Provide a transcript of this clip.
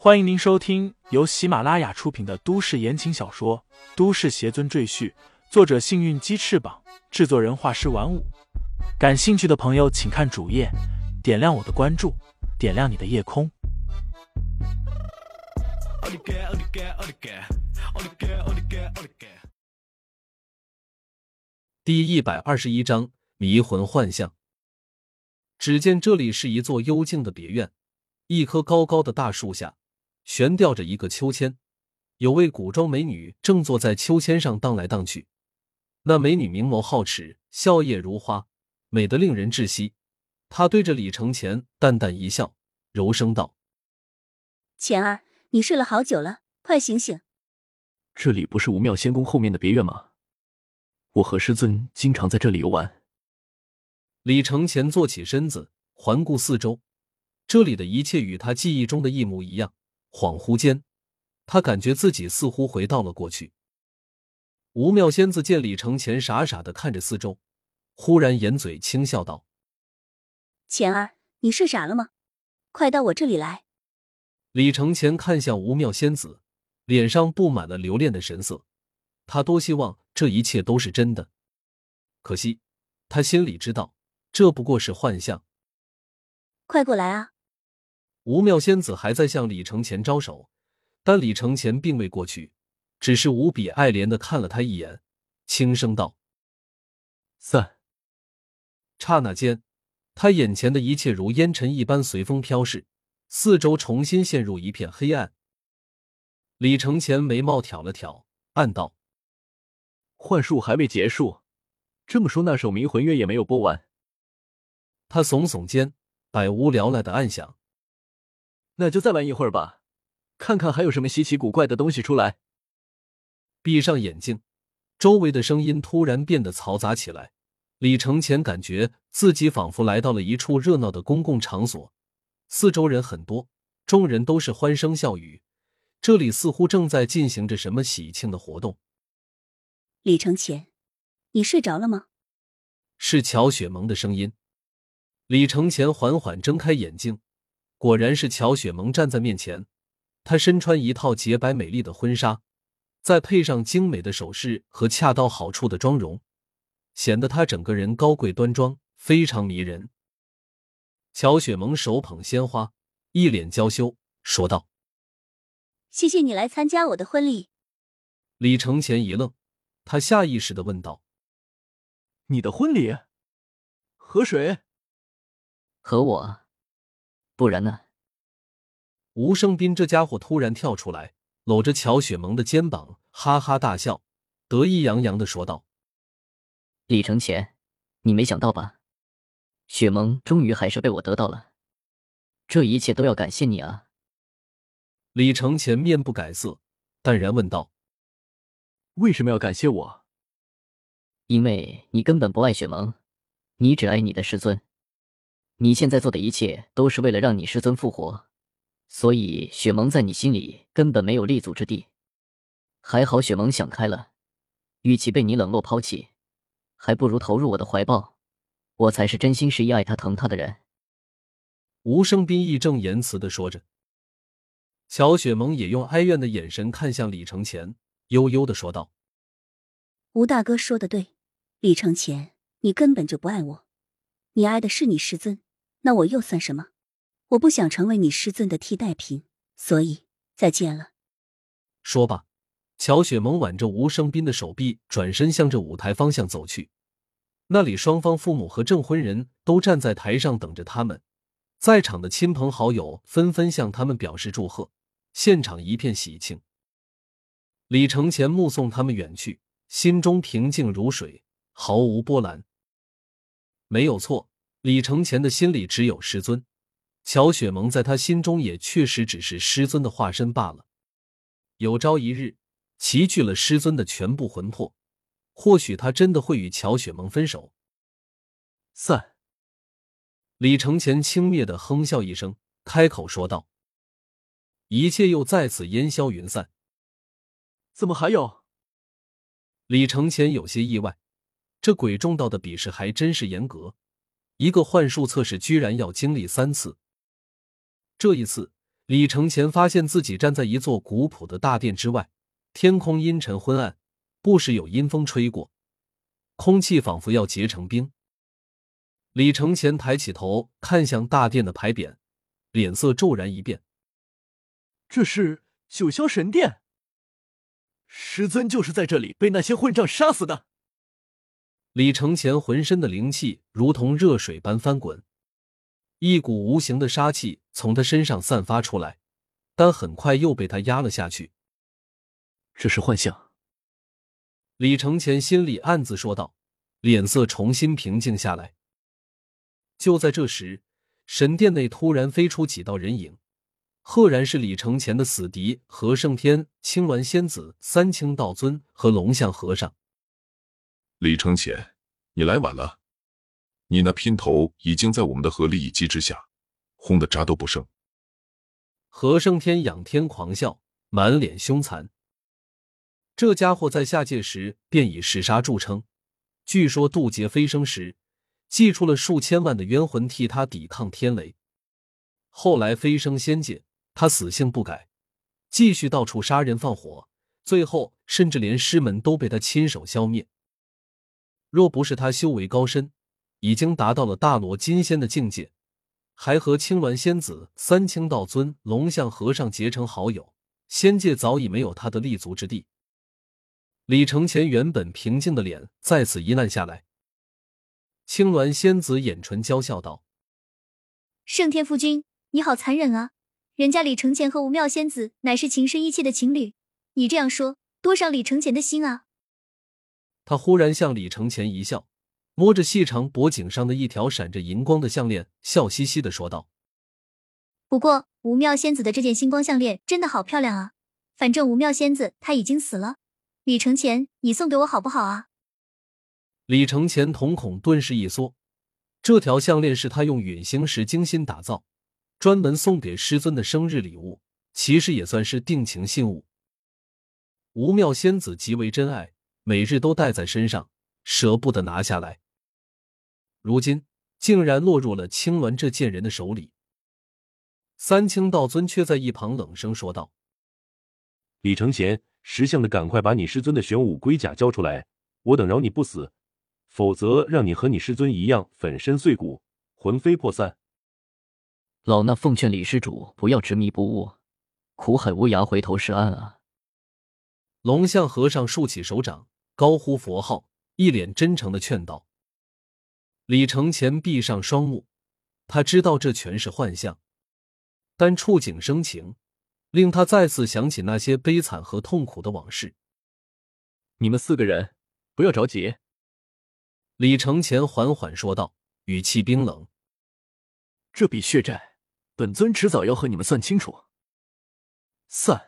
欢迎您收听由喜马拉雅出品的都市言情小说《都市邪尊赘婿》，作者：幸运鸡翅膀，制作人：画师玩五。感兴趣的朋友，请看主页，点亮我的关注，点亮你的夜空。第一百二十一章迷魂幻象。只见这里是一座幽静的别院，一棵高高的大树下。悬吊着一个秋千，有位古装美女正坐在秋千上荡来荡去。那美女明眸皓齿，笑靥如花，美得令人窒息。她对着李承前淡淡一笑，柔声道：“钱儿，你睡了好久了，快醒醒。这里不是无妙仙宫后面的别院吗？我和师尊经常在这里游玩。”李承前坐起身子，环顾四周，这里的一切与他记忆中的一模一样。恍惚间，他感觉自己似乎回到了过去。吴妙仙子见李承前傻傻的看着四周，忽然掩嘴轻笑道：“钱儿，你是傻了吗？快到我这里来。”李承前看向吴妙仙子，脸上布满了留恋的神色。他多希望这一切都是真的，可惜他心里知道，这不过是幻象。快过来啊！吴妙仙子还在向李承前招手，但李承前并未过去，只是无比爱怜的看了他一眼，轻声道：“散。”刹那间，他眼前的一切如烟尘一般随风飘逝，四周重新陷入一片黑暗。李承前眉毛挑了挑，暗道：“幻术还未结束，这么说那首迷魂乐也没有播完。”他耸耸肩，百无聊赖的暗想。那就再玩一会儿吧，看看还有什么稀奇古怪的东西出来。闭上眼睛，周围的声音突然变得嘈杂起来。李承前感觉自己仿佛来到了一处热闹的公共场所，四周人很多，众人都是欢声笑语，这里似乎正在进行着什么喜庆的活动。李承前，你睡着了吗？是乔雪萌的声音。李承前缓缓睁开眼睛。果然是乔雪萌站在面前，她身穿一套洁白美丽的婚纱，再配上精美的首饰和恰到好处的妆容，显得她整个人高贵端庄，非常迷人。乔雪萌手捧鲜花，一脸娇羞，说道：“谢谢你来参加我的婚礼。”李承前一愣，他下意识的问道：“你的婚礼？和谁？和我？”不然呢？吴胜斌这家伙突然跳出来，搂着乔雪萌的肩膀，哈哈大笑，得意洋洋的说道：“李承前，你没想到吧？雪萌终于还是被我得到了，这一切都要感谢你啊！”李承前面不改色，淡然问道：“为什么要感谢我？因为你根本不爱雪萌，你只爱你的师尊。”你现在做的一切都是为了让你师尊复活，所以雪萌在你心里根本没有立足之地。还好雪萌想开了，与其被你冷落抛弃，还不如投入我的怀抱，我才是真心实意爱她、疼她的人。吴生斌义正言辞的说着，乔雪萌也用哀怨的眼神看向李承前，悠悠的说道：“吴大哥说的对，李承前，你根本就不爱我，你爱的是你师尊。”那我又算什么？我不想成为你师尊的替代品，所以再见了。说罢，乔雪萌挽着吴生斌的手臂，转身向着舞台方向走去。那里，双方父母和证婚人都站在台上等着他们，在场的亲朋好友纷纷向他们表示祝贺，现场一片喜庆。李承前目送他们远去，心中平静如水，毫无波澜。没有错。李承前的心里只有师尊，乔雪萌在他心中也确实只是师尊的化身罢了。有朝一日，齐聚了师尊的全部魂魄，或许他真的会与乔雪萌分手。散。李承前轻蔑的哼笑一声，开口说道：“一切又再次烟消云散。”怎么还有？李承前有些意外，这鬼众道的比试还真是严格。一个幻术测试居然要经历三次，这一次李承前发现自己站在一座古朴的大殿之外，天空阴沉昏暗，不时有阴风吹过，空气仿佛要结成冰。李承前抬起头看向大殿的牌匾，脸色骤然一变。这是九霄神殿，师尊就是在这里被那些混账杀死的。李承前浑身的灵气如同热水般翻滚。一股无形的杀气从他身上散发出来，但很快又被他压了下去。这是幻象。李承前心里暗自说道，脸色重新平静下来。就在这时，神殿内突然飞出几道人影，赫然是李承前的死敌何胜天、青鸾仙子、三清道尊和龙象和尚。李承前，你来晚了。你那姘头已经在我们的合力一击之下，轰的渣都不剩。何胜天仰天狂笑，满脸凶残。这家伙在下界时便以嗜杀著称，据说渡劫飞升时，祭出了数千万的冤魂替他抵抗天雷。后来飞升仙界，他死性不改，继续到处杀人放火，最后甚至连师门都被他亲手消灭。若不是他修为高深，已经达到了大罗金仙的境界，还和青鸾仙子、三清道尊、龙象和尚结成好友，仙界早已没有他的立足之地。李承前原本平静的脸再次一烂下来。青鸾仙子眼唇娇笑道：“圣天夫君，你好残忍啊！人家李承前和吴妙仙子乃是情深意切的情侣，你这样说，多伤李承前的心啊！”他忽然向李承前一笑。摸着细长脖颈上的一条闪着银光的项链，笑嘻嘻的说道：“不过，吴妙仙子的这件星光项链真的好漂亮啊！反正吴妙仙子她已经死了，李承前，你送给我好不好啊？”李承前瞳孔顿时一缩，这条项链是他用陨星石精心打造，专门送给师尊的生日礼物，其实也算是定情信物。吴妙仙子极为珍爱，每日都带在身上，舍不得拿下来。如今竟然落入了青鸾这贱人的手里。三清道尊却在一旁冷声说道：“李承贤，识相的赶快把你师尊的玄武龟甲交出来，我等饶你不死，否则让你和你师尊一样粉身碎骨，魂飞魄散。”老衲奉劝李施主不要执迷不悟，苦海无涯，回头是岸啊！龙象和尚竖起手掌，高呼佛号，一脸真诚的劝道。李承前闭上双目，他知道这全是幻象，但触景生情，令他再次想起那些悲惨和痛苦的往事。你们四个人不要着急，李承前缓缓说道，语气冰冷：“这笔血债，本尊迟早要和你们算清楚。”散。